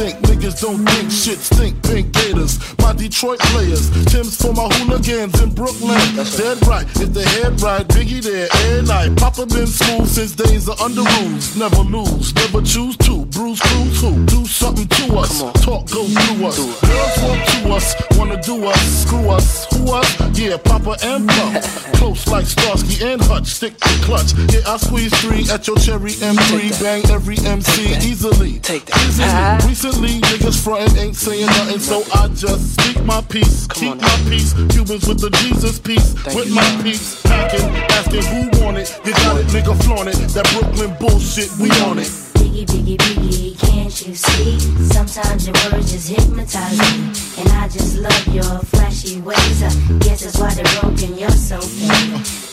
think niggas don't think shit stink. Pink Gators, my Detroit players. Timbs for my hooligans in Brooklyn. That's Dead right, if the head right, Biggie there every night. Papa been smooth since days of Underoos. Never lose, never choose to. Bruce Cruz who do something to us. Talk go through us. Girls want us, wanna do us, screw us, who us? Yeah, Papa and Puff. Close like Starsky and Hutch, stick to clutch. Yeah, I squeeze three at your cherry M3, bang every MC easily. Take that. Easily. Ah. Recently, niggas frontin' ain't saying nothing, so I just speak my peace, keep my peace. Cubans with the Jesus piece, Thank with you, my man. peace, packing, asking who want it. You got it, nigga, flaunt it. That Brooklyn bullshit, we on it. Biggie, biggie, biggie, you see? Sometimes your words just hypnotize me. And I just love your flashy ways. I guess that's why they're broken, you're so fake.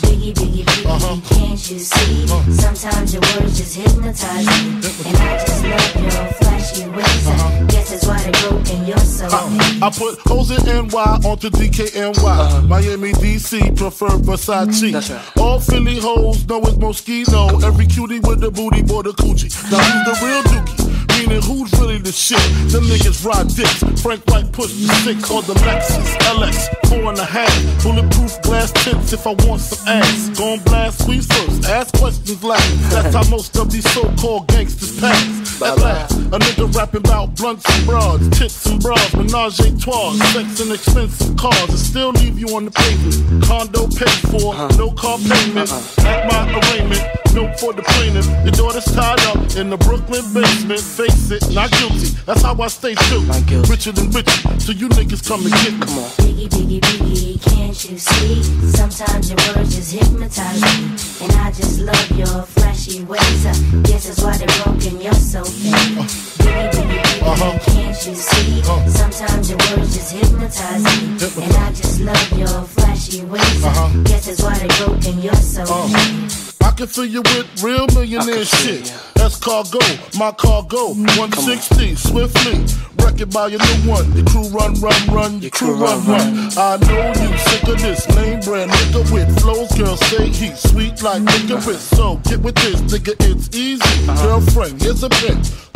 Biggie, biggie, biggie, uh-huh. can't you see? Uh-huh. Sometimes your words just hypnotize me. And I just love your flashy ways. I uh-huh. guess that's why they're broken, you're so fake. I put hoes in NY onto DKNY. Miami, DC, prefer Versace. Mm-hmm. That's right. All Philly hoes know it's Moschino. Every cutie with the booty, boy, the coochie. Now who's the real dookie? Meaning who's really the shit? Them niggas ride dicks. Frank White push the six or the Lexus LX four and a half. Bulletproof glass tips if I want some ass. Gon' blast squeeze first, ask questions last. That's how most of these so-called gangsters pass. At last, a nigga rapping about blunts and broads, tits and bras, menage a trois, sex and expensive cars, and still leave you on the pavement. Condo paid for, uh-huh. no car payment. Uh-uh. At my arraignment, no for the plaintiff. Your daughter's tied up in the Brooklyn basement. Face it, not guilty. That's how I stay true. Richer than Richie, so you niggas come and get me. Come on. Biggie, biggie, biggie, can't you see? Sometimes your words just hypnotize me. And I just love your flashy ways. I guess that's why they're broken, you're so fake. Biggie, biggie, biggie, Uh-huh. Can't you see? Uh. Sometimes your words just hypnotize me. And I just love your flashy ways. Uh-huh. guess that's why they're broken, you're so fake. I can fill you with real millionaire I can feel shit. ya. That's cargo, my cargo. 160, swiftly. Wreck it by your new one. Your crew run, run, run. Your crew run, run. I know you sick of this lame brand nigga with flows. Girl, say he's sweet like licorice. So get with this, nigga, it's easy. Girlfriend, here's a bitch.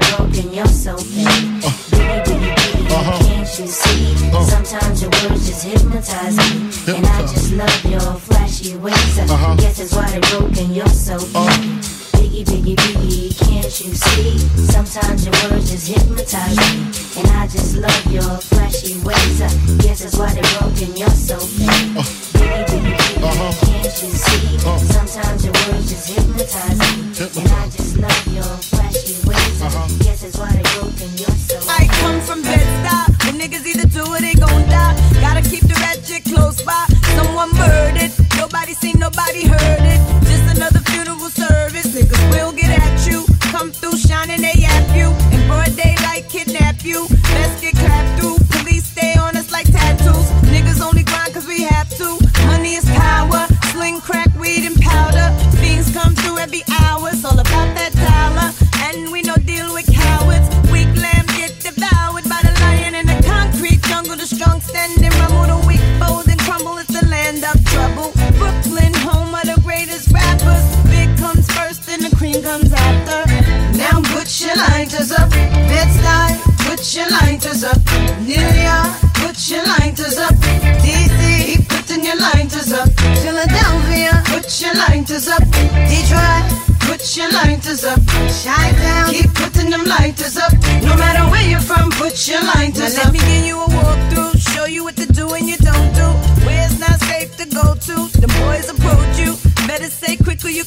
broken, you're so fake. Biggie, biggie, biggie, Uh-huh. can't you see? Sometimes your words just hypnotize me. And I just love your flashy ways. I Uh-huh. guess that's why they're broken, you're so fake. Biggie, biggie, biggie, can't you see? Sometimes your words just hypnotize me. And I just love your flashy ways. I guess that's why they're broken, you're so fake. Biggie, biggie, biggie, Uh-huh. can't you see? Sometimes your words just hypnotize me. And I just love your flashy ways. Guess that's why they're broken, you're so I come from Bed-Stuy. The niggas either do they gon' die. Gotta keep the close by. Someone murdered. Nobody seen, nobody heard it. Just another funeral service. Niggas will get at you. Come through shining, they yap you. In kidnap you. Best get clapped through. Lighters up. Detroit, put your lighters up. Chi-Town, keep putting them lighters up. No matter where you're from, put your lighters up. Let me give you a walkthrough, show you what to do and you don't do. Where it's not safe to go to, the boys approach you. Better say quick who you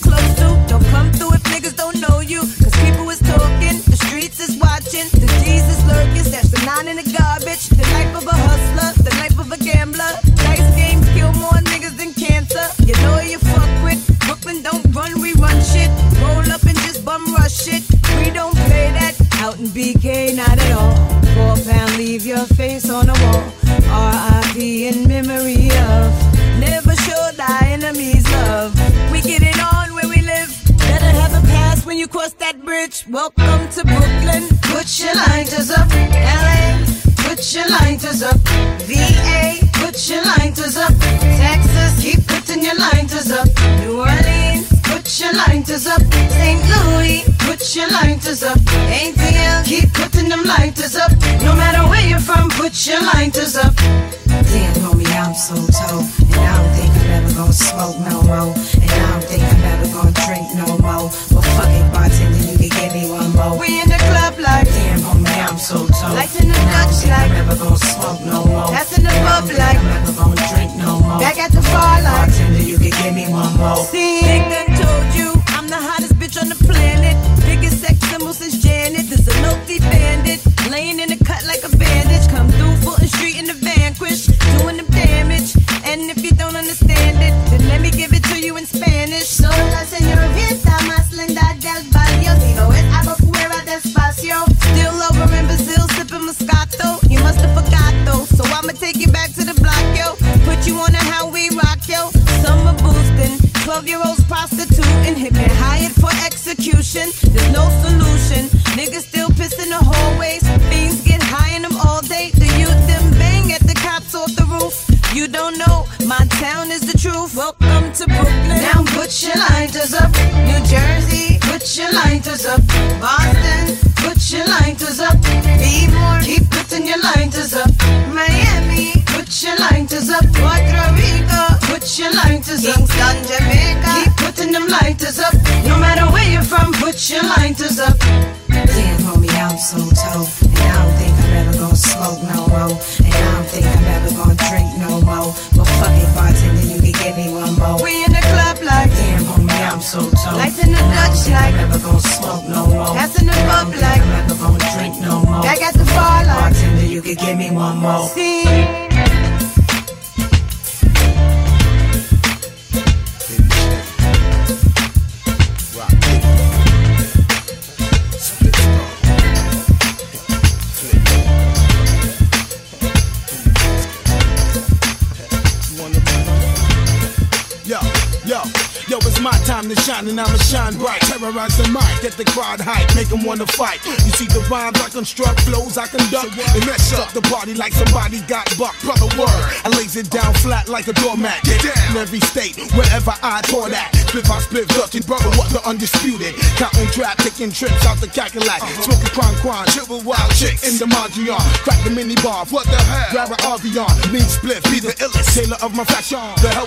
Welcome to Brooklyn. Put your lighters up. LA, put your lighters up. VA, put your lighters up. Texas, keep putting your lighters up. New Orleans, put your lighters up. St. Louis, put your lighters up. ATL, keep putting them lighters up. No matter where you're from, put your lighters up. Damn, homie, I'm so told. And I don't think I'm ever gonna smoke no more. Me. See, taking trips out the Cadillac. Uh-huh. Smoking crime, crime, triple wild chicks in the Mondrian. Crack the mini bar, what the hell? Grab an Avion, lean split, be the illest. Tailor of my fashion. The hell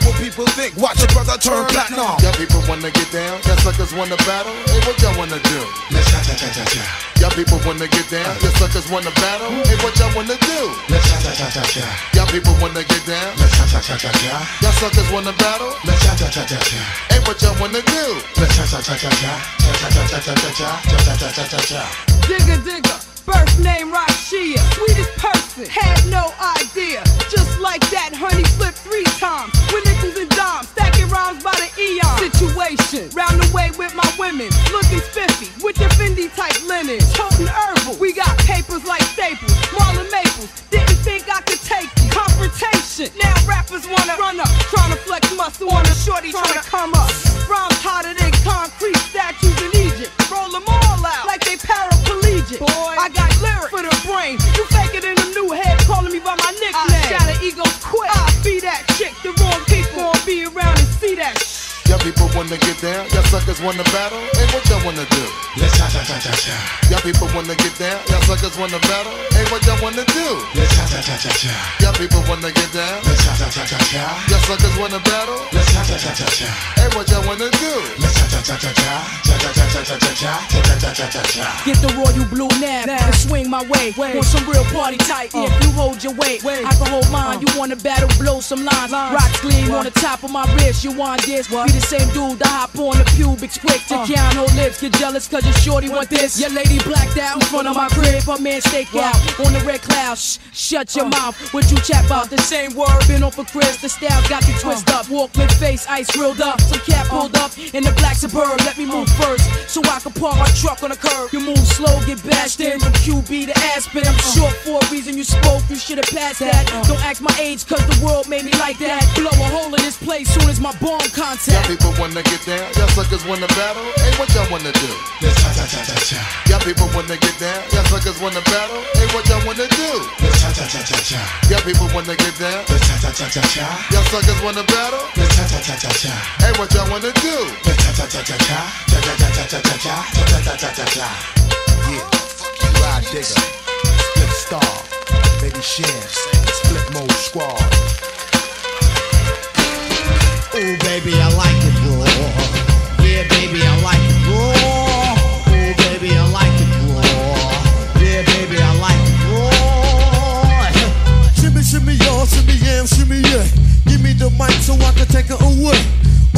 will think? Watch your brother turn platinum. Y'all people wanna get down, y'all suckers wanna battle. Hey, what y'all wanna do? Let's cha cha cha cha cha. Y'all people wanna get down, y'all suckers wanna battle. Hey, what y'all wanna do? Let's cha cha cha cha cha. Y'all people wanna get down, Let's cha cha cha cha cha. y'all suckers wanna battle. Let's cha cha cha cha cha. Hey, what y'all wanna do? Let's cha cha cha cha cha. Cha cha cha cha cha cha cha. Cha cha cha cha cha cha. Digga digga, birth name Rashia, sweetest person, had no idea. Just like that, honey flipped three times with nickels and dimes, stacking rhymes by the eon. Situation, round the way with my women, looking spiffy with the Fendi type linen, toting herbal. We got papers like Staples, Marla Maples. Didn't think I could take you. Confrontation, now rappers wanna run up, trying to flex muscle on a shorty trying to come up. Rhymes hotter than concrete statues in Egypt. Roll them all out like they paraplegic. Boy, I got lyrics for the brain. You fake it in a new head, calling me by my nickname. I shatter egos quick. I wanna get down, y'all suckers wanna battle. Hey, what y'all wanna do? Let's cha cha cha cha cha. Y'all people wanna get down, y'all suckers wanna battle. Hey, what y'all wanna do? Let's cha cha cha cha cha. Y'all people wanna get down, Let's cha cha cha cha cha. y'all suckers wanna battle. Let's cha cha cha cha cha. Hey, what y'all wanna do? Let's cha cha cha cha cha. Cha cha cha cha cha cha cha. Cha cha cha cha cha cha. Get the royal blue nab and swing my way. Want some real party tight? If you hold your weight, I can hold mine. You wanna battle, blow some lines. Rocks gleam on the top of my wrist. You want this? Be the same dude that hop on the pubic quick to uh. count her lips. Get jealous cause your shorty want this. Your lady blacked out in front of my crib. Her man stake out on the red cloud. Shh, shut your uh. mouth. What you chat about? The same word. Been on for Chris. The style got you uh. twist up. Walk with face, ice grilled up. Some cap pulled up in the black suburb. Let me move first so I can park my truck on the curb. You move slow, get bashed in from QB to Aspen. I'm short for a reason you spoke. You should have passed that. Don't ask my age cause the world made me like that. Blow a hole in this place soon as my bomb Y'all contact. people wanna get down, y'all suckers wanna battle. Hey, what y'all wanna do? Let's cha cha cha cha cha. Y'all people wanna get down, y'all suckers wanna battle. Hey, what y'all wanna do? Let's cha cha cha cha cha. Y'all people wanna get down, Let's cha cha cha cha cha. y'all suckers wanna battle. Let's cha cha cha cha cha. Hey, what y'all wanna do? Let's cha cha cha cha cha. Cha cha cha cha cha cha cha. Cha cha cha cha cha cha. Yeah, ride digger, split star, baby Shan, split mode squad. Ooh, baby, I like it shimmy, yam, shimmy, yeah. Give me the mic so I can take her away.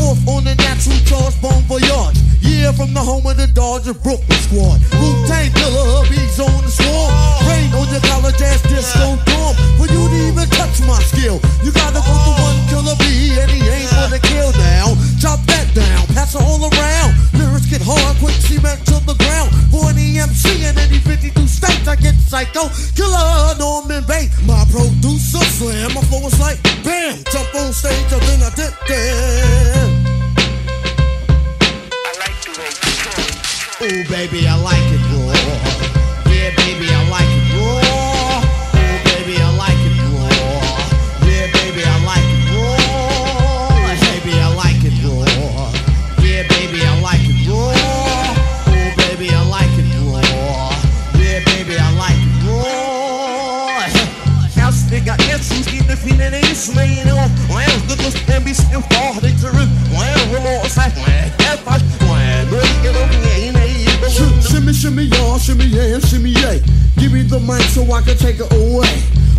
Off on the natural charge, bon voyage. Yeah, from the home of the Dodger Brooklyn squad. Wu Tang killer, hubby's on the swarm. Rain on your college ass disco dorm. For you to even touch my skill, you gotta go to one killer B, and he ain't gonna kill now. Chop that down, pass it all around. Lyrics get hard, quick cement to the ground. For an EMC in any 52 states, I get psycho. Killer Norman Bates, my producer slam. My flow is like bam, jump on stage, and then I dip there. Ooh, baby, I like it raw. Yeah, baby, I like it raw. Ooh, baby, I like it raw. Yeah, baby, I like it raw. Baby, I like it raw. Yeah, baby, I like it raw. Ooh, baby, I like it raw. Yeah, baby, I like it raw. House nigga, essence, get the feeling ain't slaying off. Well, good looks can be still fall, they to root. Well, we're all side, well, if I, Shimmy, y'all, shimmy, yeah, shimmy, yeah. Give me the mic so I can take it away.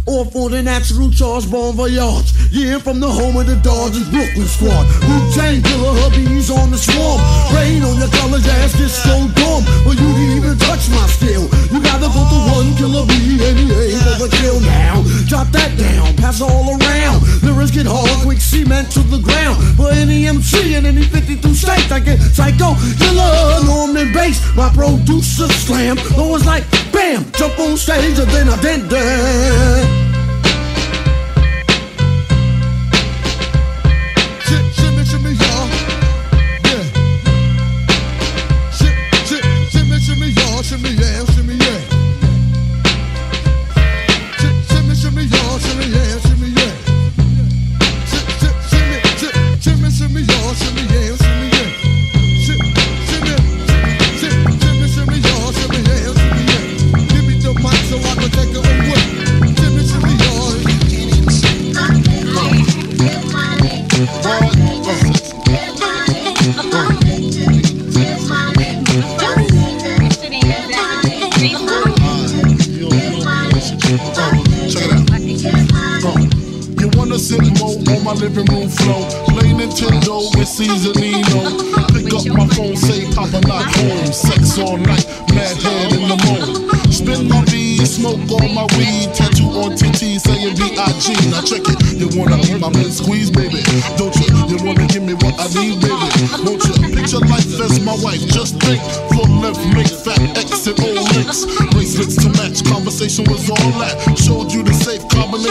Off on the natural charge, bon voyage. Yeah, from the home of the Dodgers Brooklyn squad. Wu Tang killer, hubby's on the swarm. Rain on your college ass, disco dorm. For you to even touch my skill, you gotta go cement to the ground. For any MC in any 52 states, I get psycho, killer, Norman Bates. My producer slam, always like bam, jump on stage and then I did that.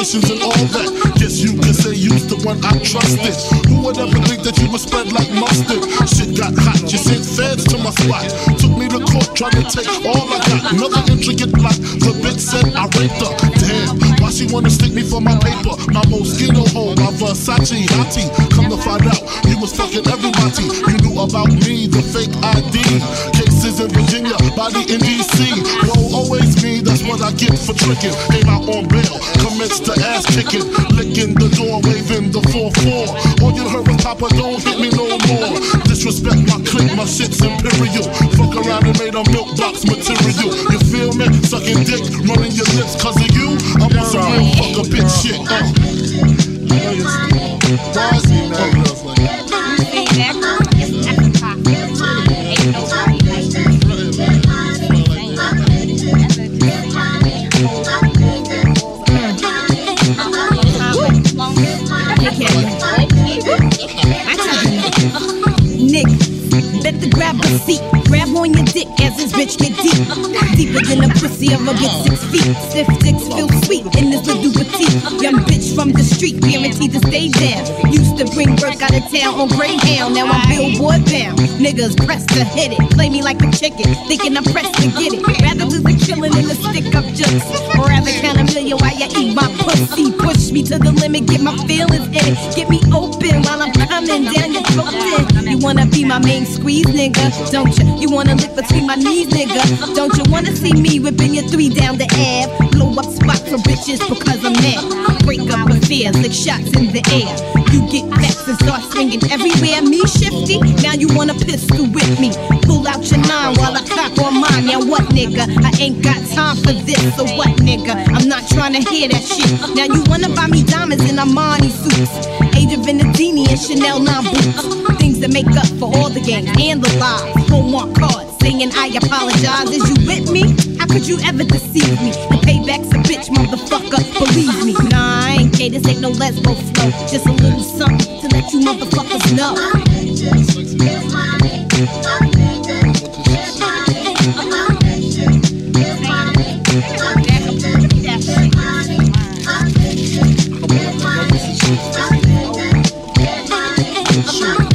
Safe and all that. Guess you can say you's the one I trusted. Who would ever think that you would spread like mustard? Shit got hot. You sent feds to my spot. Took me to court trying to take all I got. Another intricate plot. The bitch said I raped her. Damn. Why she wanna stick me for my paper? My Moschino hole, my Versace hottie. Come to find out, you was fucking everybody. You knew about me, the fake ID. Cases in Virginia, body in DC. Won't always me, that's what I get for tricking. Came out on commenced kicking. Licking the door, waving the 4-4. All you heard was Papa, don't hit me no more. Disrespect my clique, my shit's imperial. Fuck around and made a milk box material. You feel me? Sucking dick, running your lips cause of you. I'm on some real fuck a bitch shit. Uh. get deep, deeper than the pussy of a bitch six feet. Stiff dicks feel sweet in this little petite. Young bitch from the street, guaranteed to stay down. Used to bring work out of town on Greyhound, now I'm billboard bound. Niggas press to hit it, play me like a chicken, thinking I'm pressed to get it. Rather lose a killing than a stick up just. Rather count a million while you eat my pussy. Push me to the limit, get my feelings in it. Get me open while I'm coming down your throat. You wanna be my main squeeze, nigga? Don't you? You wanna lick between my knees, nigga? Don't you wanna see me whipping your three down the air? Blow up spots for bitches because I'm mad. Break up fear like shots in the air. You get vexed and start swinging everywhere. Me shifty, now you want a pistol with me. Pull out your nine while I cock on mine. Now what, nigga? I ain't got time for this or so what, nigga? I'm not trying to hear that shit. Now you wanna buy me diamonds in Armani suits shade of and Chanel non boots. Things that make up for all the games and the lies. Hallmark cards saying I apologize. Is you with me? How could you ever deceive me? The payback's a bitch, motherfucker. Believe me. Nah, I ain't gay. This ain't no lesbo flow. Just a little something to let you motherfuckers know. 他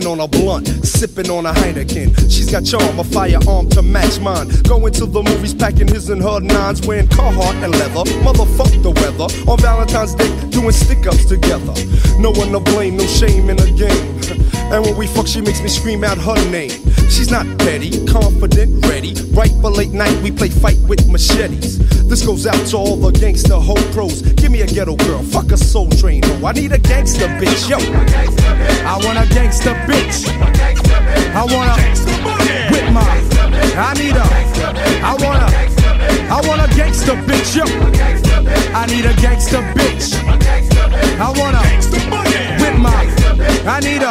Puffing on a blunt, sipping on a Heineken. She's got charm, a firearm to match mine. Going to the movies, packing his and her nines, wearing Carhartt and leather. Motherfuck the weather. On Valentine's Day, doing stick ups together. No one to blame, no shame in the game. And when we fuck, she makes me scream out her name. She's not petty, confident, ready. Right for late night, we play fight with machetes. This goes out to all the gangster hoe pros. Give me a ghetto girl, fuck a soul train hoe. I need a gangster bitch, yo. I want a gangster bitch. I want a with my. I need a. I want a. I want a gangster bitch, yo. I need a gangster bitch. I want a with my. I need a.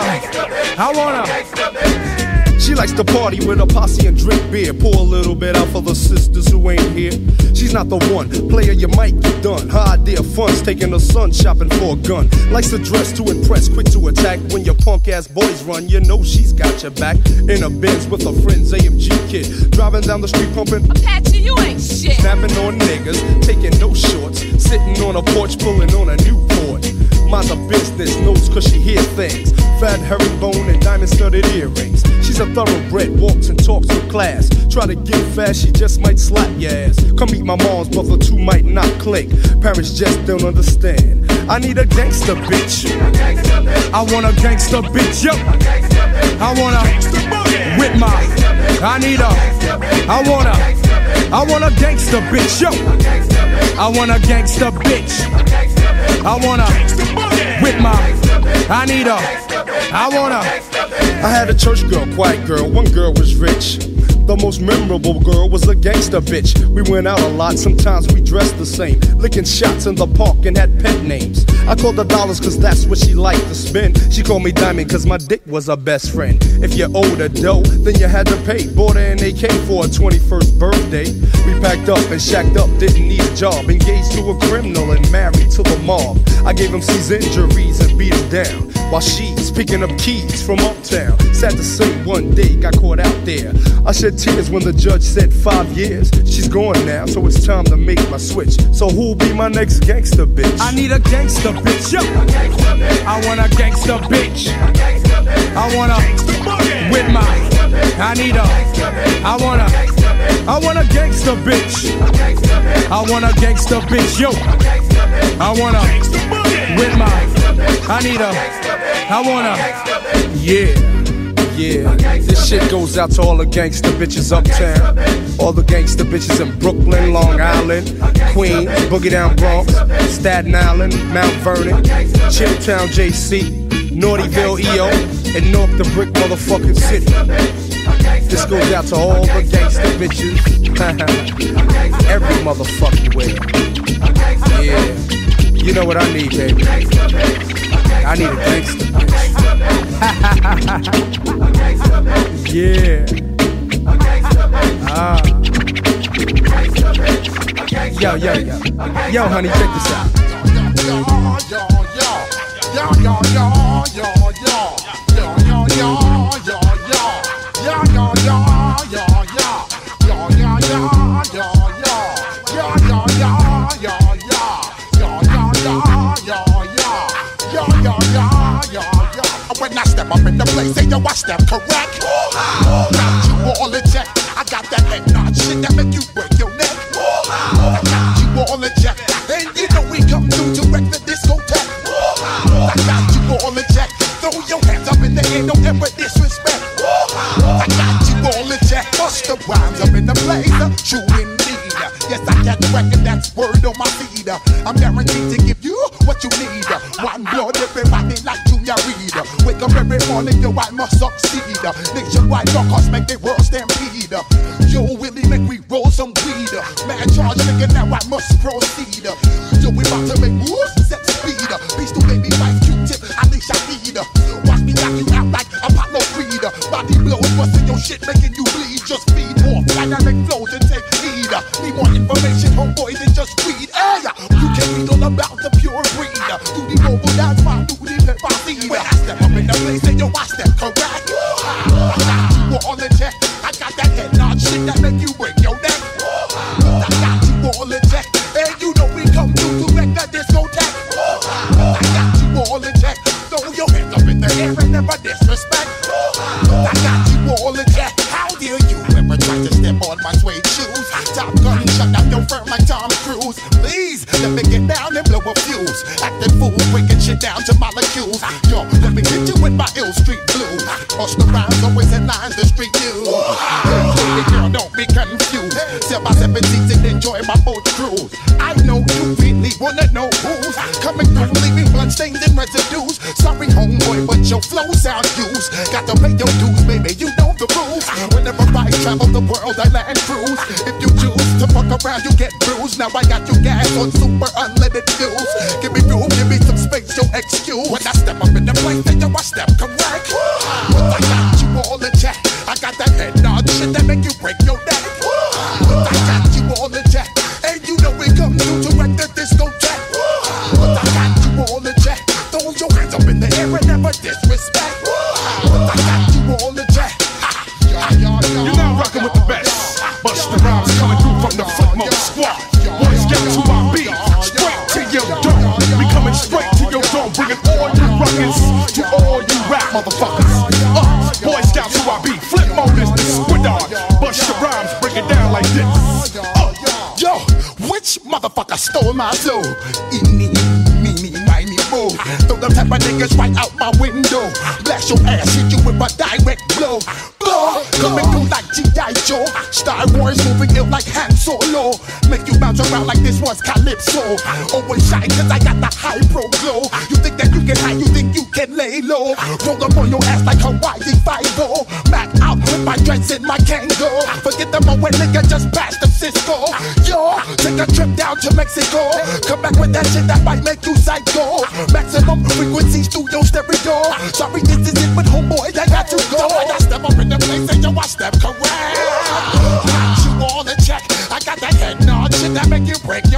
I want a. She likes to party with a posse and drink beer. Pour a little bit out for the sisters who ain't here. She's not the one. Player, you might get done. Her idea fun's taking her son shopping for a gun. Likes to dress to impress, quick to attack. When your punk ass boys run, you know she's got your back. In a Benz with her friends, AMG kid. Driving down the street pumping. Apache, you ain't shit. Snapping on niggas, taking no shorts. Sitting on a porch, pulling on a Newport. Mind her business, knows cause she hear things. Fat herringbone and diamond studded earrings. She's a thoroughbred, walks and talks with class. Try to get fast, she just might slap your ass. Come meet my mom's, but the two might not click. Parents just don't understand. I need a gangster bitch. I want a gangster bitch, yo. I want a with my. I need a. I want a. I want a gangster bitch, yo. I want a gangster bitch. I want a with my. I need a. I want a. I had a church girl, quiet girl, one girl was rich. The most memorable girl was a gangster bitch. We went out a lot, sometimes we dressed the same. Licking shots in the park and had pet names. I called her dollars cause that's what she liked to spend. She called me diamond cause my dick was her best friend. If you owed her dough, then you had to pay. Bought her an AK for her 21st birthday. We packed up and shacked up, didn't need a job. Engaged to a criminal and married to the mob. I gave him C's injuries and beat him down. While she's picking up keys from uptown. Sad to say, one day got caught out there. I shed tears when the judge said five years. She's gone now, so it's time to make my switch. So who'll be my next gangster bitch? I need a gangster bitch, yo. I want a gangster bitch. I want a with my. I need a. I want a. I want a gangster bitch. I want a gangster bitch, yo. I want a with my. I need a. I want a. Yeah. Yeah, this shit goes out to all the gangster bitches uptown, all the gangster bitches in Brooklyn, Long Island, Queens, Boogie Down Bronx, Staten Island, Mount Vernon, Chilltown, JC, Naughtyville, EO, and North the Brick motherfucking city. This goes out to all the gangster bitches, every motherfucking way. Yeah, you know what I need, baby. I need a gangster bitch. Yeah. Ah. Yo, yo, yo. Yo, honey, check this out. Yeah. When I step up in the place, say yo, I step correct. Got you all in check. I got that head nod shit that make you break your neck. I got you all in check. And you know we come through to wreck the discotheque. I got you all in check. Throw your hands up in the air, don't ever disrespect. I got you all in check. Bust the rhymes up in the place. Uh, True indeed. Uh. Yes, I got the record, that's word on my feed. Uh. I'm guaranteed to give you what you need. One blood, everybody Up every morning, yo, I must succeed. Nationwide rockers make the world stampede. Disrespect. I got you all was Calypso. Always shine cause I got the high pro glow. You think that you can hide, you think you can lay low. Roll up on your ass like Hawaii 5 Back out with my dreads in my Kangol. Forget the moment, nigga, just bash the Cisco. Yo, take a trip down to Mexico. Come back with that shit that might make you psycho. Maximum frequency studio stereo. Sorry, this is it, but homeboy, I got to go. I step up in the place and yo, I step correct. Got you all in check. I got that head nod shit that make you break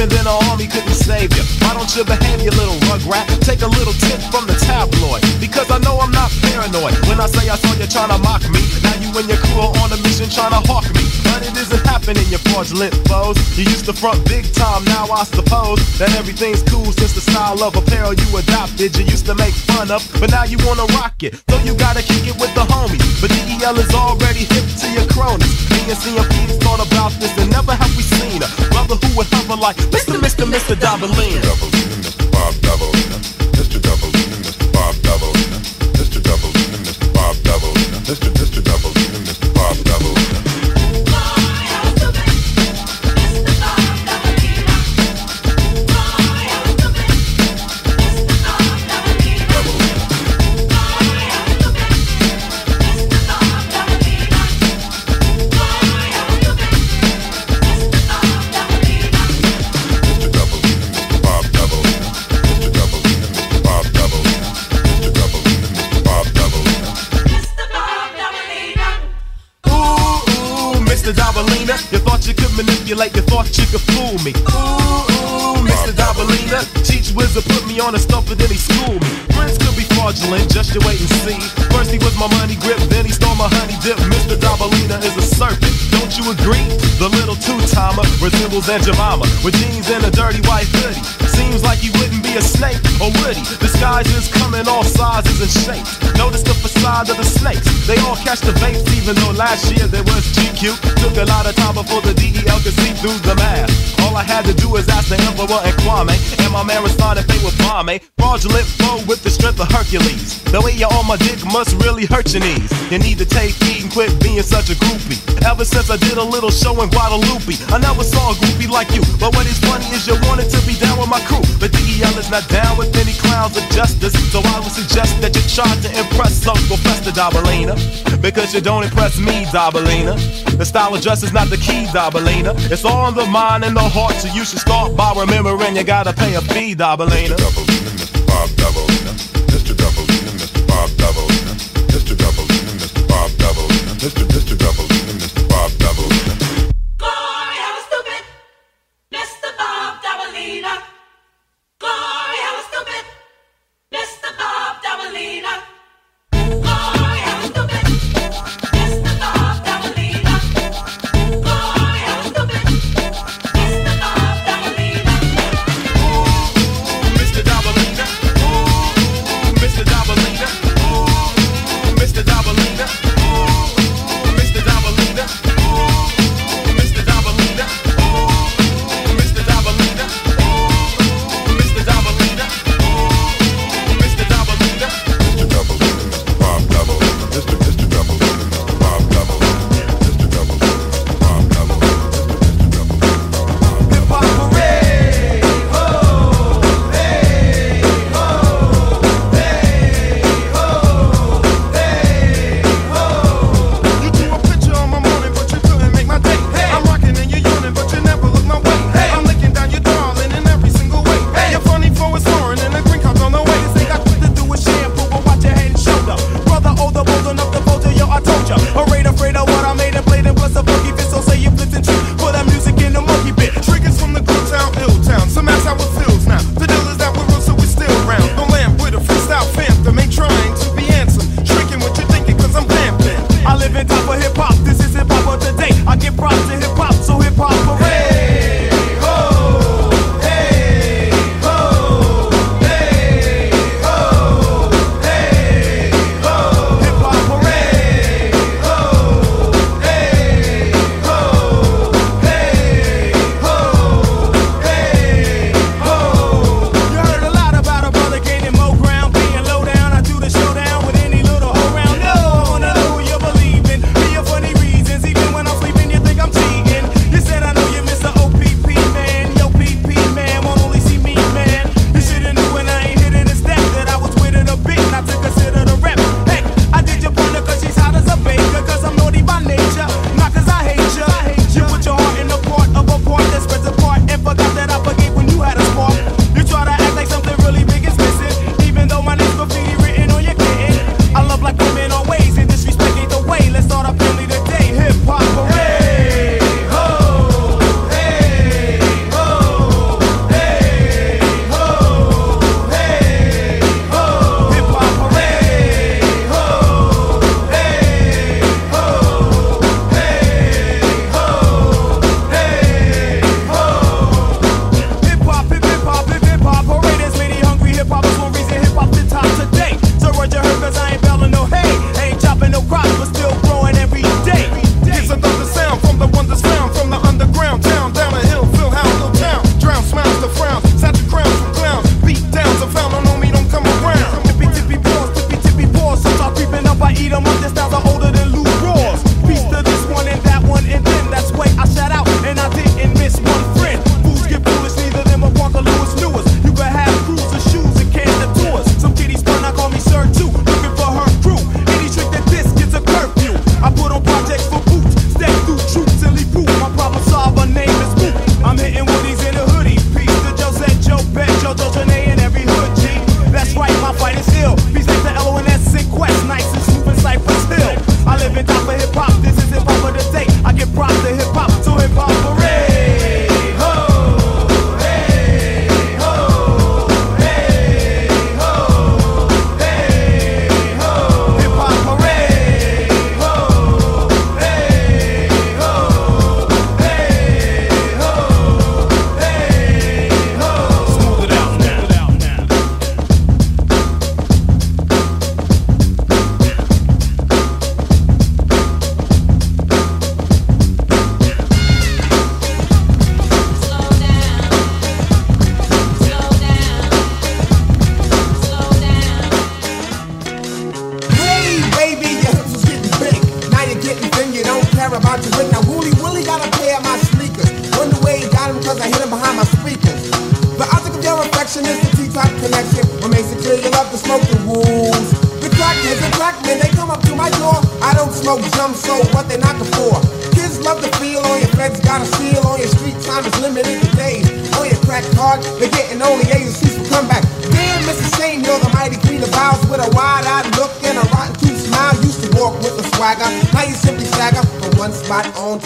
and then an army couldn't save you. Why don't you behave, you little rugrat? Take a little tip from the tabloid. Because I know I'm not paranoid. When I say I saw you trying to mock me, now you and your crew are on a mission trying to hawk me. But it isn't happening, you fraudulent foes. You used to front big time, now I suppose that everything's cool since the style of apparel you adopted. You used to make fun of, but now you wanna rock it. So you gotta kick it with the homies. But DEL is already hip to your cronies. Me and CMP's thought about this and never have we seen a brother who would hover like Mr. Mr. Mr. Dobalina. Mr. Bob Ooh, ooh, Mr. Dobalina. Teach wizard put me on a stump and then he schooled me. Friends could be fraudulent, just you wait and see. First he was my money grip, then he stole my honey dip. Mr. Dobalina is a serpent, don't you agree? The little two-timer resembles Aunt Jemima with jeans and a dirty white hoodie. Seems like he wouldn't be a snake, or would he? Disguises come in all sizes and shapes. Notice the facade of the snakes. They all catch the vapes, even though last year there was GQ. Took a lot of time before the DEL could see through the mask. All I had to do is ask the Emperor and Kwame, and my man responded they were bombe. Fraudulent flow with the strength of Hercules. The way you're on my dick must really hurt your knees. You need to take heed and quit being such a groupie. Ever since I did a little show in Guadalupe, I never saw a groupie like you. But what is funny is you wanted to be down with my crew. But DEL is not down with any clowns of justice. So I would suggest that you try to impress Uncle Fester Dobalina. Because you don't impress me, Dobalina. The style of dress is not the key, Dobalina. It's all in the mind and the heart, so you should start by remembering you gotta pay a fee, Dobalina. Bob Dobalina. Mr. Mr. Dobalina,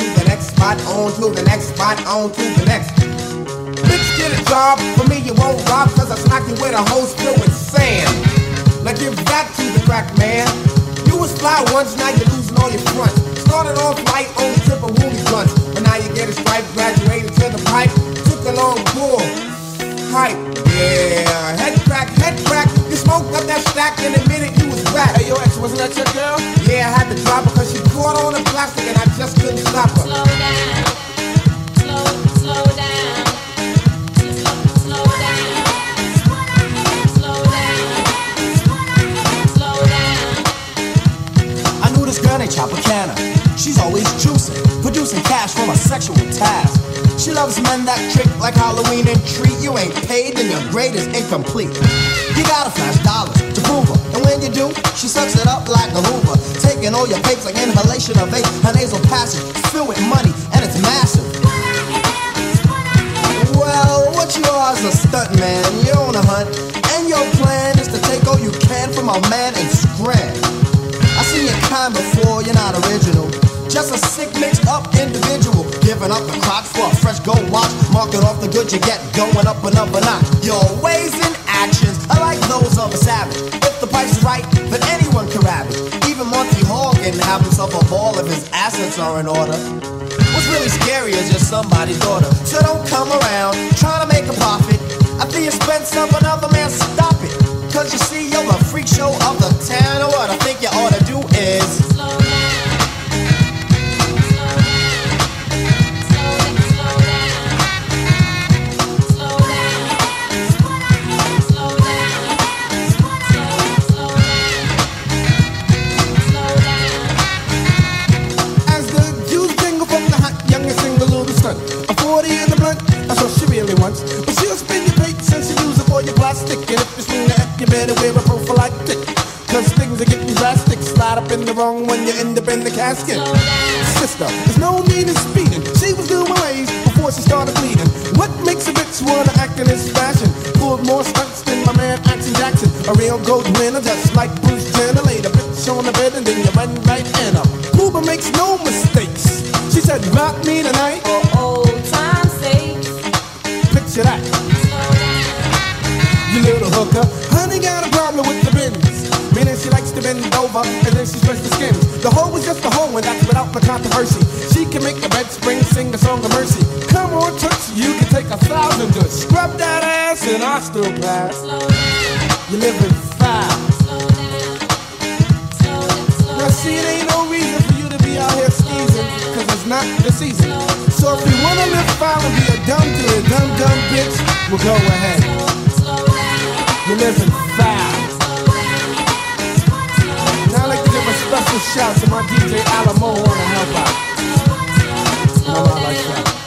to the next spot, on to the next spot, on to the next. Bitch, get a job. For me, you won't rob, cause I smack you with a hose filled with sand. Now give that to the crack man. You was fly once, now you're losing all your front. Started off light on the trip of woolly blunts, but now you get a stripe, graduated to the pipe. Took a long pull. Hype, yeah. Head crack, head crack. You smoked up that stack and admitted you was back. Hey, yo, ex, wasn't that your girl? Yeah, I had to drop her cause she caught on the plastic and I just couldn't stop her. Slow down. Slow, slow down. Just slow down. Slow down. Slow down. I knew this girl named Tropicana. She's always juicing, producing cash from a sexual task. She loves men that trick like Halloween and treat you ain't paid, then your grade is incomplete. You gotta flash dollars to prove her, and when you do, she sucks it up like a Hoover, taking all your papes like inhalation of vape. Her nasal passage filled with money, and it's massive. Well, what you are is a stunt man. You're on a hunt, and your plan is to take all you can from a man and scram. I seen your kind before, you're not original. Just a sick, mixed up individual. Giving up the crotch for a fresh gold watch. Marking off the good you get, going up another notch. Your ways and actions are like those of a savage. If the price is right, then anyone can ravage. Even Monty Hall can have himself a ball if his assets are in order. What's really scary is you're somebody's daughter. So don't come around trying to make a profit at the expense of another man. Stop it. Cause you see, you're the freak show of the town. And what I think you ought to do is. That's what she really wants. But she'll spin your plate since you use it for your plastic. And if you swing the F, you better wear a prophylactic. Cause things are getting drastic. Slide up in the wrong when you end up in the casket. Sister, there's no need in speeding. She was doing ways before she started bleeding. What makes a bitch wanna act in this fashion? Pulled more stunts than my man Action Jackson. A real gold winner, just like Bruce Jenner. Laid a bitch on the bed and then you run right in her. Cuba makes no mistakes. She said, rock me tonight. For old time's sake. Picture that. You little hooker. Honey got a problem with the bins. Meaning she likes to bend over and then she spreads the skins. The hoe is just a hoe and that's without the controversy. She can make the bed spring sing the song of mercy. Come on, Toots, you can take a thousand to scrub that ass and I still pass. You living fast. Now see, it ain't no reason it's not the season. So if you wanna live foul and be a dumb a dumb dumb bitch, well go ahead. You're living foul. Now I'd like to give a special shout to my DJ Alamo wanna help out. You know I like that.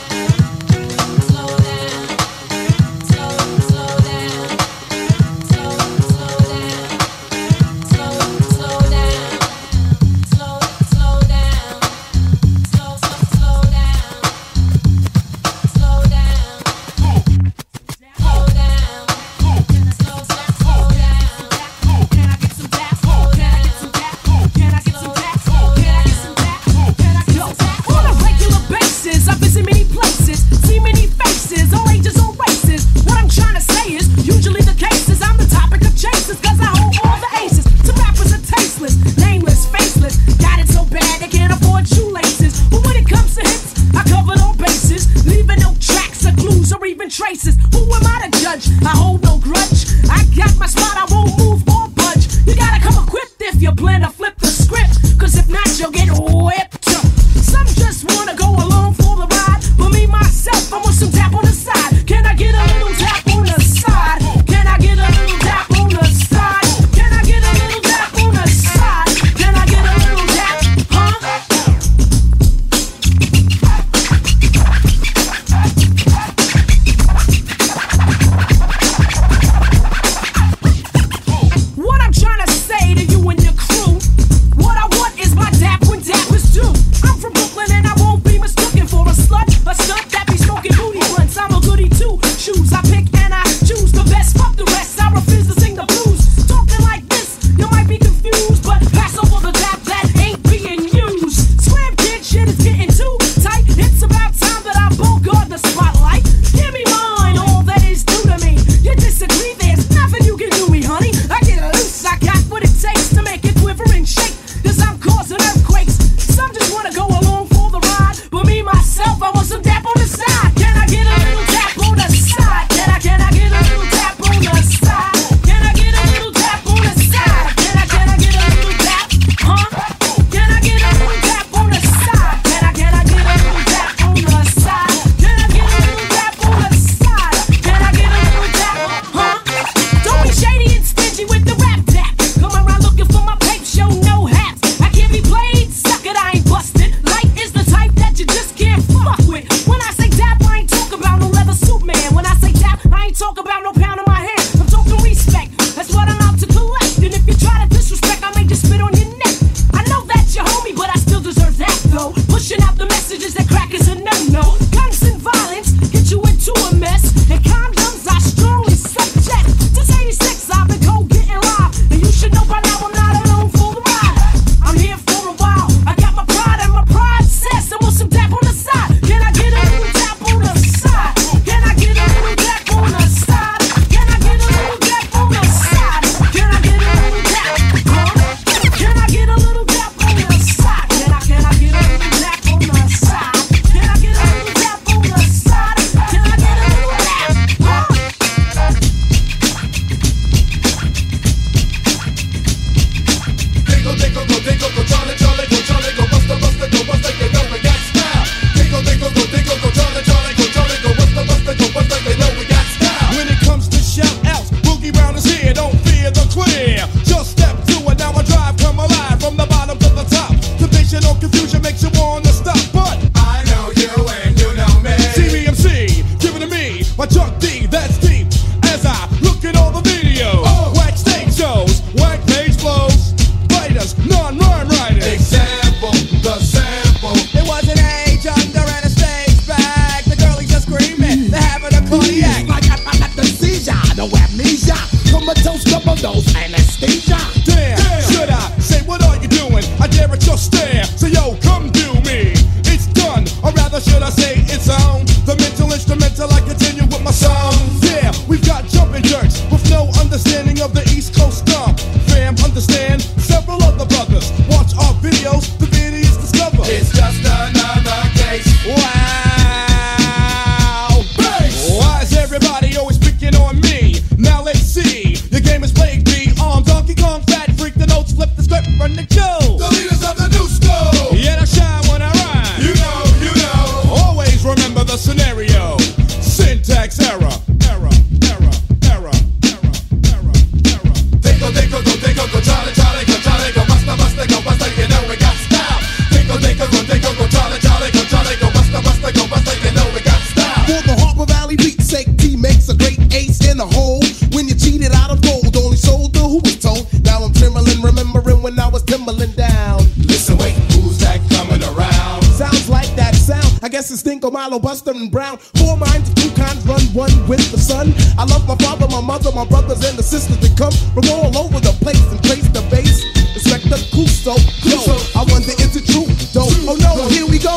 Milo, Buster, and Brown. Four minds, two kinds, run one with the sun. I love my father, my mother, my brothers, and the sisters that come from all over the place and place the base. the Clouseau, Clouseau. I wonder, is it true? Dope. Oh no, here we go.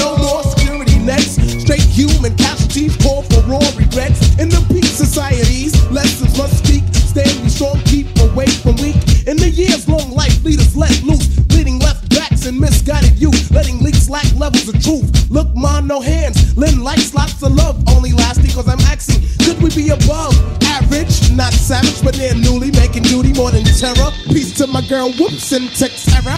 No more security nets. Straight human casualties call for raw regrets. In the peace societies, lessons must speak. Stand be strong, keep away from weak. In the years long life, leaders let loose, leading left backs and misguided youth, letting leaks lack levels of truth hands. Lend lights, lots of love, only lasting cause I'm asking, could we be above average? Not savage, but then newly making duty more than terror. Peace to my girl, whoops, and text error.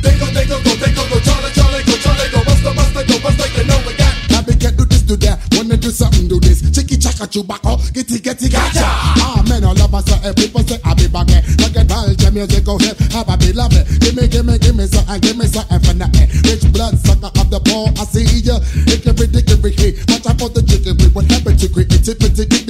They go, they go, they go, go, Charlie, Charlie, go, Charlie, go, Buster, Buster, go, Buster, you know we got. I be get do this, do that, wanna do something, do this. Chicky, chaka, chewbacca, gitty, gitty, gotcha. Ah, men all love us, so myself, people say I be back, rock and roll, jam music, go hip, have I be loving and give me something for nothing. Rich blood sucker of the ball, I see ya. Hickory dickory, hey, watch out for the chicken. jiggery. What happened to creativity?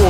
For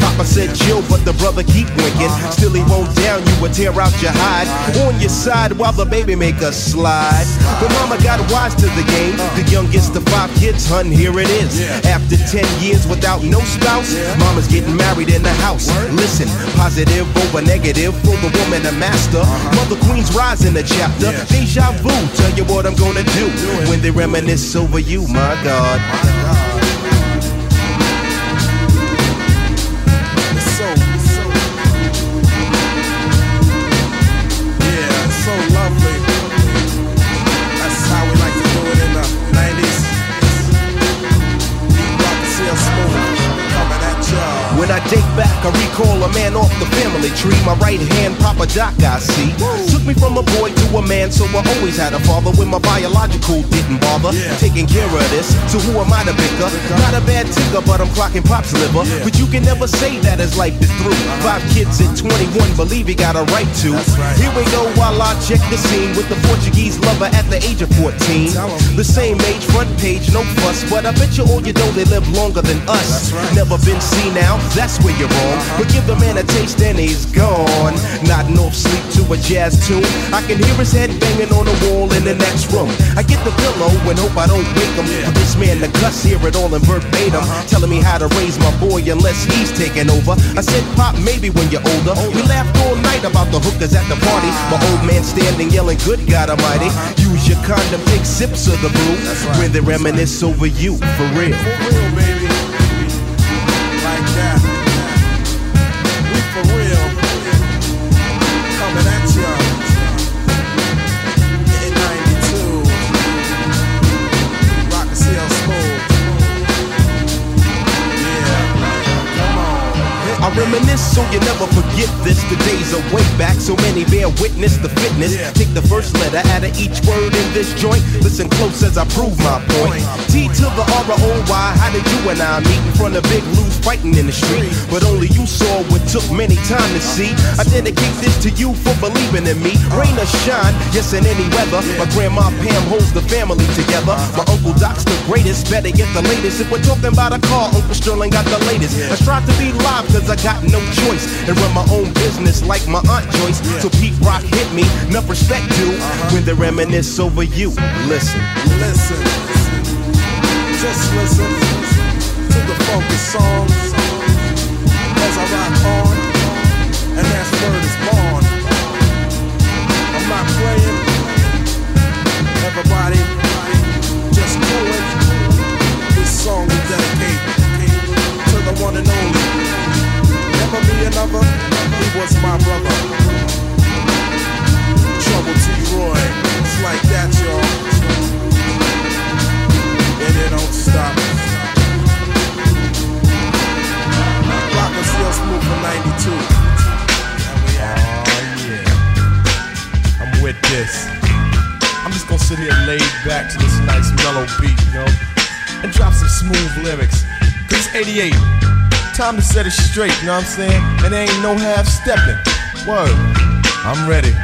Papa said chill, but the brother keep winking. Still he won't down you or tear out your hide. On your side while the baby make a slide. But mama got wise to the game. The youngest of five kids, hun, here it is. After 10 years without no spouse, mama's getting married in the house. Listen, positive over negative for the woman a master. Mother Queen's rise in the chapter. Deja vu, tell you what I'm gonna do when they reminisce over you, my God. Date back, I recall a man off the family tree. My right hand, Papa Doc, I see. Took me from a boy to a man, so I always had a father when my biological didn't bother. Taking care of this, so who am I to bicker? Not a bad ticker, but I'm clocking pop's liver. But you can never say that as life is through. Five kids at 21, believe he got a right to. Here we go while I check the scene with the Portuguese lover at the age of 14. The same age, front page, no fuss. But I bet you all you know they live longer than us. Never been seen now, that's where you're wrong. But give the man a taste and he's gone. Nodding off sleep to a jazz tune. I can hear his head banging on the wall in the next room. I get the pillow and hope I don't wake him. For this man the cuss, hear it all in verbatim. Telling me how to raise my boy unless he's taking over. I said, Pop, maybe when you're older. We laughed all night about the hookers at the party. My old man standing yelling, Good God Almighty. Use your condom, take sips of the brew. When they reminisce over you, for real. Like reminisce so you never forget this. The days are way back, so many bear witness the fitness. Take the first letter out of each word in this joint. Listen close as I prove my point. T to the R O Y. How did you and I meet in front of Big Lou's fighting in the street? But only you saw what took many time to see. I dedicate this to you for believing in me. Rain or shine, yes in any weather. My grandma Pam holds the family together. My uncle Doc's the greatest, better get the latest. If we're talking about a car, Uncle Sterling got the latest. I strive to be live cause I got no choice and run my own business like my aunt Joyce. So Pete Rock hit me, enough respect due uh-huh. when they reminisce over you. Listen, listen, just listen to the funky songs as I rock on, and that word is born. I'm not playing. Everybody, just do it. This song is dedicated to the one and only ever be another. He was my brother. Trouble T. Roy, it's like that, y'all. And it don't stop. Rock and still smooth from 92. Oh, yeah. I'm with this. I'm just gonna sit here laid back to this nice mellow beat, you know, and drop some smooth lyrics. Cause 88 Time to set it straight, you know what I'm saying? And there ain't no half stepping. Word. I'm ready.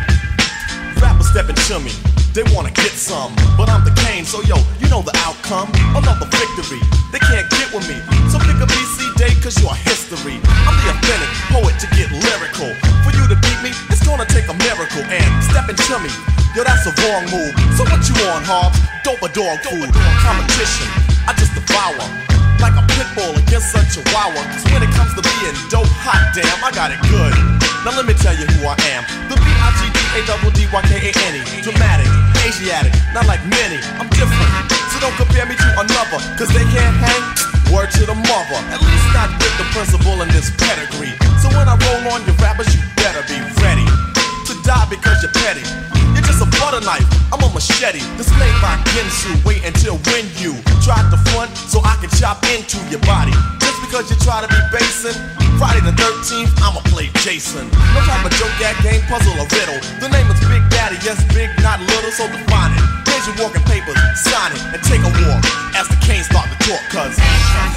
Rappers stepping to me. They wanna get some, but I'm the Kane, so yo, you know the outcome. Another victory. They can't get with me. So pick a BC day, cause you're history. I'm the authentic poet to get lyrical. For you to beat me, it's gonna take a miracle. And stepping to me, yo, that's a wrong move. So what you on, Hobbs? Dope a dog food. Competition, I just devour. Like a pit bull against a chihuahua. Cause when it comes to being dope, hot damn, I got it good. Now let me tell you who I am. The B-I-G-D-A-D-D-Y-K-A-N-E. Dramatic, Asiatic, not like many. I'm different. So don't compare me to another. Cause they can't hang. Word to the mother. At least not with the principal in this pedigree. So when I roll on your rappers, you better be ready to die because you're petty. Just a butter knife, I'm a machete. Displayed by Ginsu. Wait until when you try to front so I can chop into your body. Just because you try to be basing. Friday the 13th, I'ma play Jason. No type of joke, gag, game, puzzle, or riddle. The name is Big Daddy, yes, big, not little, so define it. Here's your walking papers, sign it, and take a walk as the canes start to talk, cause. I'm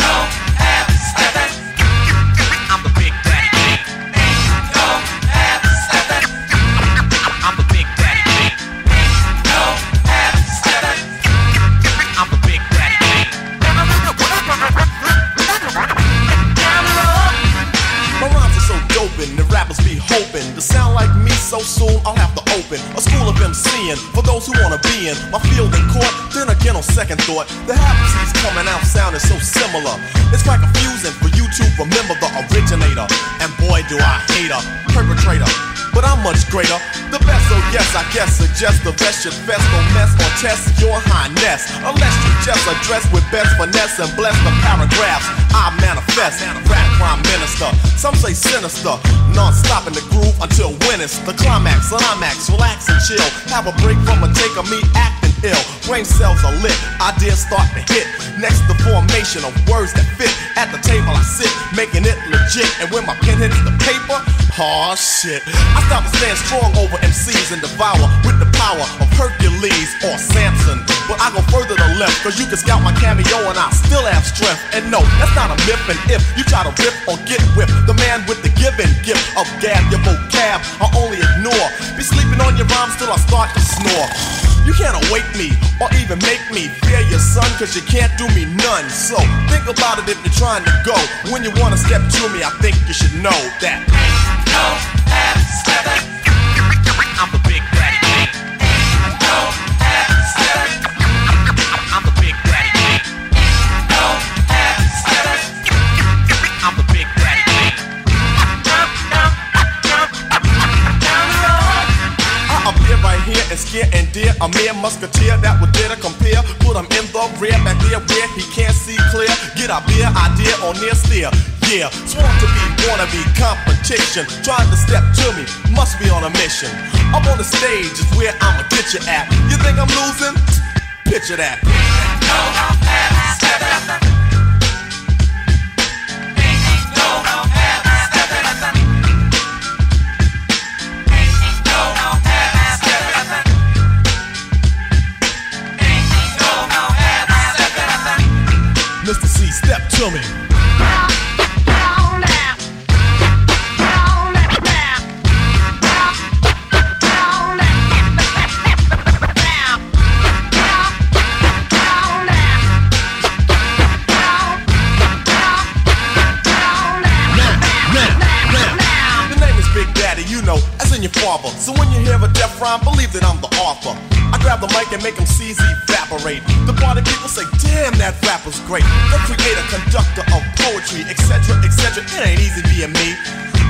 so soon. I'll have to open a school of MCing for those who wanna be in my field in court. Then again, on second thought, the half coming out sounding so similar. It's quite confusing for you to remember the originator. And boy, do I hate a perpetrator. But I'm much greater. The best, so yes, I guess suggest the best should fest or mess or test your highness. Unless you just address with best finesse and bless the paragraphs I manifest. Rap prime minister, some say sinister. Non-stop in the groove until when it's the climax. Climax, relax and chill. Have a break from a take of me acting ill. Brain cells are lit, ideas start to hit. Next, the formation of words that fit. At the table I sit, making it legit. And when my pen hits the paper, oh shit. I stop and stand strong over MCs and devour with the power of Hercules or Samson. But I go further to left, cause you can scout my cameo and I still have strength. And no, that's not a myth. And if you try to rip or get whipped, the man with the given gift of gab, your vocab, I only ignore. Be sleeping on your rhymes till I start to snore. You can't awake me or even make me fear your son, cause you can't do me none. So think about it if you're trying to go. When you wanna step to me, I think you should know that. I'm and scare and dear a mere musketeer that would dare to compare. Put him in the rear, back there where he can't see clear. Get a beer idea on near steer. Yeah, sworn to be, wanna be competition. Trying to step to me, must be on a mission. Up on the stage is where I'ma get you at. You think I'm losing? Picture that. Mr. step to me. The name is Big Daddy, you know, as in your father. So when you hear a death rhyme, believe that I'm the author. I grab the mic and make them seize evaporate. The party people say, damn, that rapper's great. The creator, conductor of poetry, etc., etc. It ain't easy being me.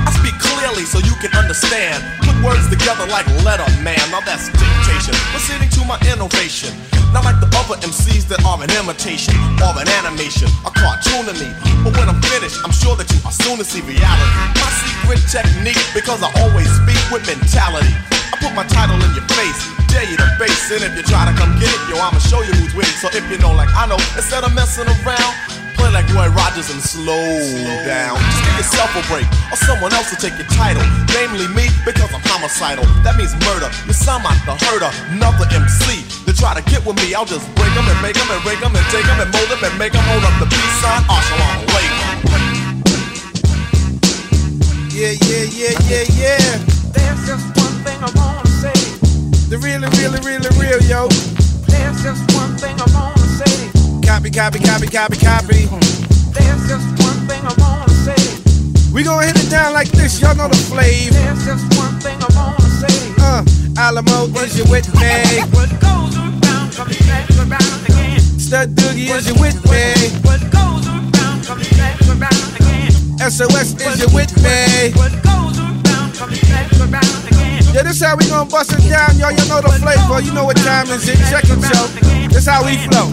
I speak clearly so you can understand. Put words together like letter man. Now that's dictation. Proceeding to my innovation. Not like the other MCs that are an imitation or an animation, a cartoon to me. But when I'm finished, I'm sure that you are soon to see reality. My secret technique, because I always speak with mentality. Put my title in your face, dare you to face it. If you try to come get it, yo, I'ma show you who's winning. So if you know, like I know, instead of messing around, play like Roy Rogers and slow down. Just give yourself a break, or someone else will take your title. Namely me, because I'm homicidal. That means murder. You sound like the herder, another MC. They try to get with me, I'll just break them and make them and rig them and take them and mold them and make them hold up the peace sign. Ah, Ashalom alaikum. Yeah, yeah, yeah, yeah, yeah. There's just one thing I say. The really, really, really real, yo. There's just one thing I wanna say. Copy, copy, copy, copy, copy. There's just one thing I wanna say. We gonna hit it down like this, y'all know the flavor. There's just one thing I wanna say. Uh, Alamo, is you with me? What goes around comes back around again. Stud Doogie, is you with me? What goes around comes back around again. SOS, is you with me? What goes around comes back around again. Yeah, this how we gonna bust it down, y'all. You know the flavor. You know what time is it? Check it, yo. This how we flow.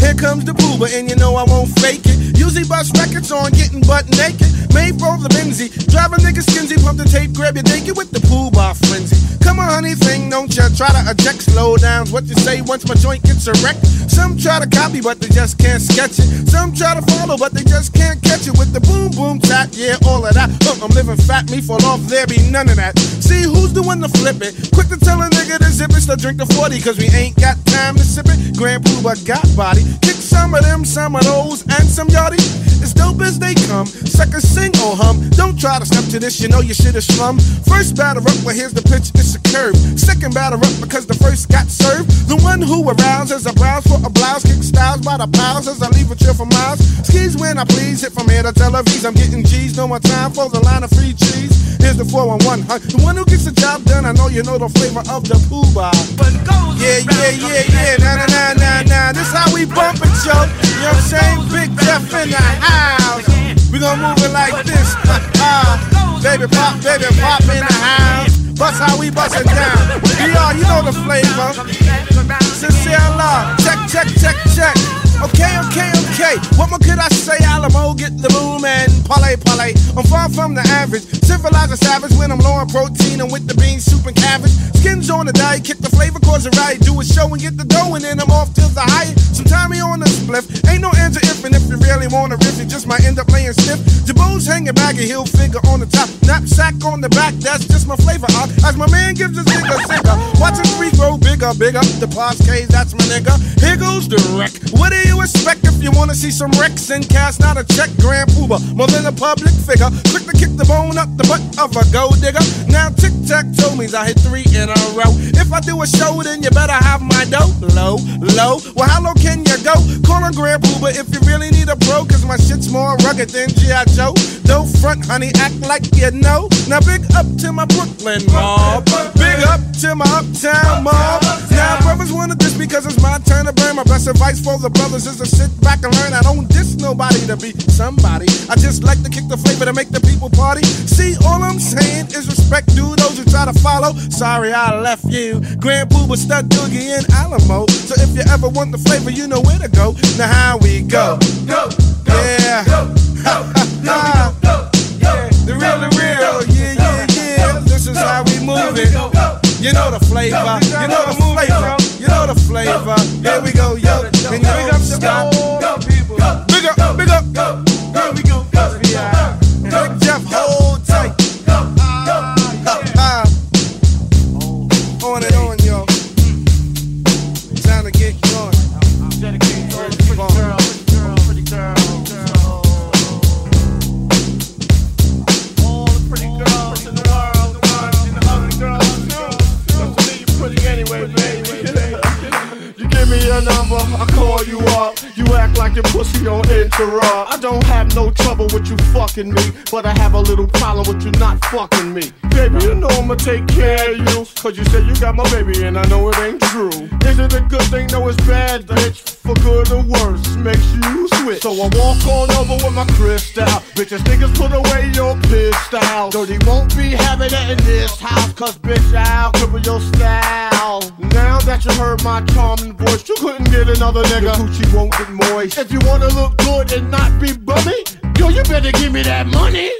Here comes the Puba, and you know I won't fake it. Usually bust records on getting butt naked. Made for the Benzie. Drive a nigga skinsy, pump the tape, grab your naked with the pool frenzy. Come on, honey, thing, don't ya try to eject slow downs. What you say once my joint gets erect? Some try to copy, but they just can't sketch it. Some try to follow, but they just can't catch it with the boom boom tap. Yeah, all of that. Uh, I'm living fat, me fall off, there be none of that. See who's the one to flip it? Quick to tell a nigga to zip it, so drink the 40, cause we ain't got time to sip it. Grand Puba got body. Kick some of them, some of those, and some yachty. As dope as they come, suckers sing or hum. Don't try to step to this, you know you shit is slum. First batter up, well here's the pitch, it's a curve. Second batter up because the first got served. The one who arouses a browse for a blouse, kick styles by the piles as I leave a chill for miles. Skis when I please, hit from here to Tel Aviv. I'm getting G's, no more time for the line of free cheese. Here's the 411, huh? The one who gets the job done, I know you know the flavor of the Puba. Yeah, yeah, yeah, yeah, nah, nah, nah, nah, nah. This how we bump it, yo. You know what I'm saying? Big Jeff in the house. We gon' move it like this. Uh, baby pop, baby pop in the house. Bust how we bust it down. BR, you know the flavor. Sincere love. Check, check, check, check. Okay, okay, okay. What more could I say? Alamo, get the boom and parlay, parlay. I'm far from the average. Civilized a savage when I'm low on protein and with the beans, soup and cabbage. Skins on the diet, kick the flavor, cause it right. Do a show and get the dough, and then I'm off till the high. Sometime he on the spliff. Ain't no answer if and if you really wanna riff, you just might end up playing stiff. Jabos hanging back, a heel figure on the top. Knapsack on the back, that's just my flavor. Uh, as my man gives his nigga singer. Watching three grow bigger, bigger. The Cage, that's my nigga. Here goes the wreck. What do you expect if you wanna see some wrecks and cast not a check? Grand Puba, more than a public figure. Quick to kick the bone up the butt of a gold digger. Now tic tac toe means I hit three in a row. If I do a show, then you better have my dough. Low, low. Well, how low can you go? Call a Grand Puba if you really need a pro, cause my shit's more rugged than G.I. Joe. Don't front, honey, act like you know. Now big up to my Brooklyn mob. Up to my uptown mob. Now brothers wanna diss because it's my turn to burn. My best advice for the brothers is to sit back and learn. I don't diss nobody to be somebody. I just like to kick the flavor to make the people party. See, all I'm saying is respect to those who try to follow. Sorry I left you. Grand Puba, Stud Doogie, and Alamo. So if you ever want the flavor, you know where to go. Now how we go? Go, go, yeah. Go, go, go, go, The real, the real, yeah, yeah, yeah. This is how we move it. You know the flavor, you know the flavor, you know the flavor. Here we go, yo. And you don't stop. Big up, big up. I don't have no trouble with you fucking me, but I have a little problem with you not fucking me. Baby, you know I'ma take care of you, cause you said you got my baby and I know it ain't true. Is it a good thing? No, it's bad, bitch. For good or worse, makes you switch. So I walk on over with my crystal. Bitches, niggas, put away your pistol. Dirty won't be having it in this house, cause bitch, I'll cripple your style. Now that you heard my charming voice, you couldn't get another nigga. Your coochie won't get moist. If you wanna look good and not be bummy, yo, you better give me that money.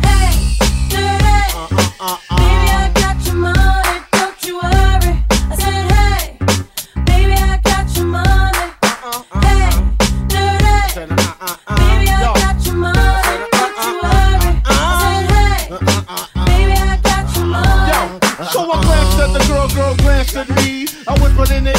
Hey, dirty. Uh, uh, uh, me. I was running in the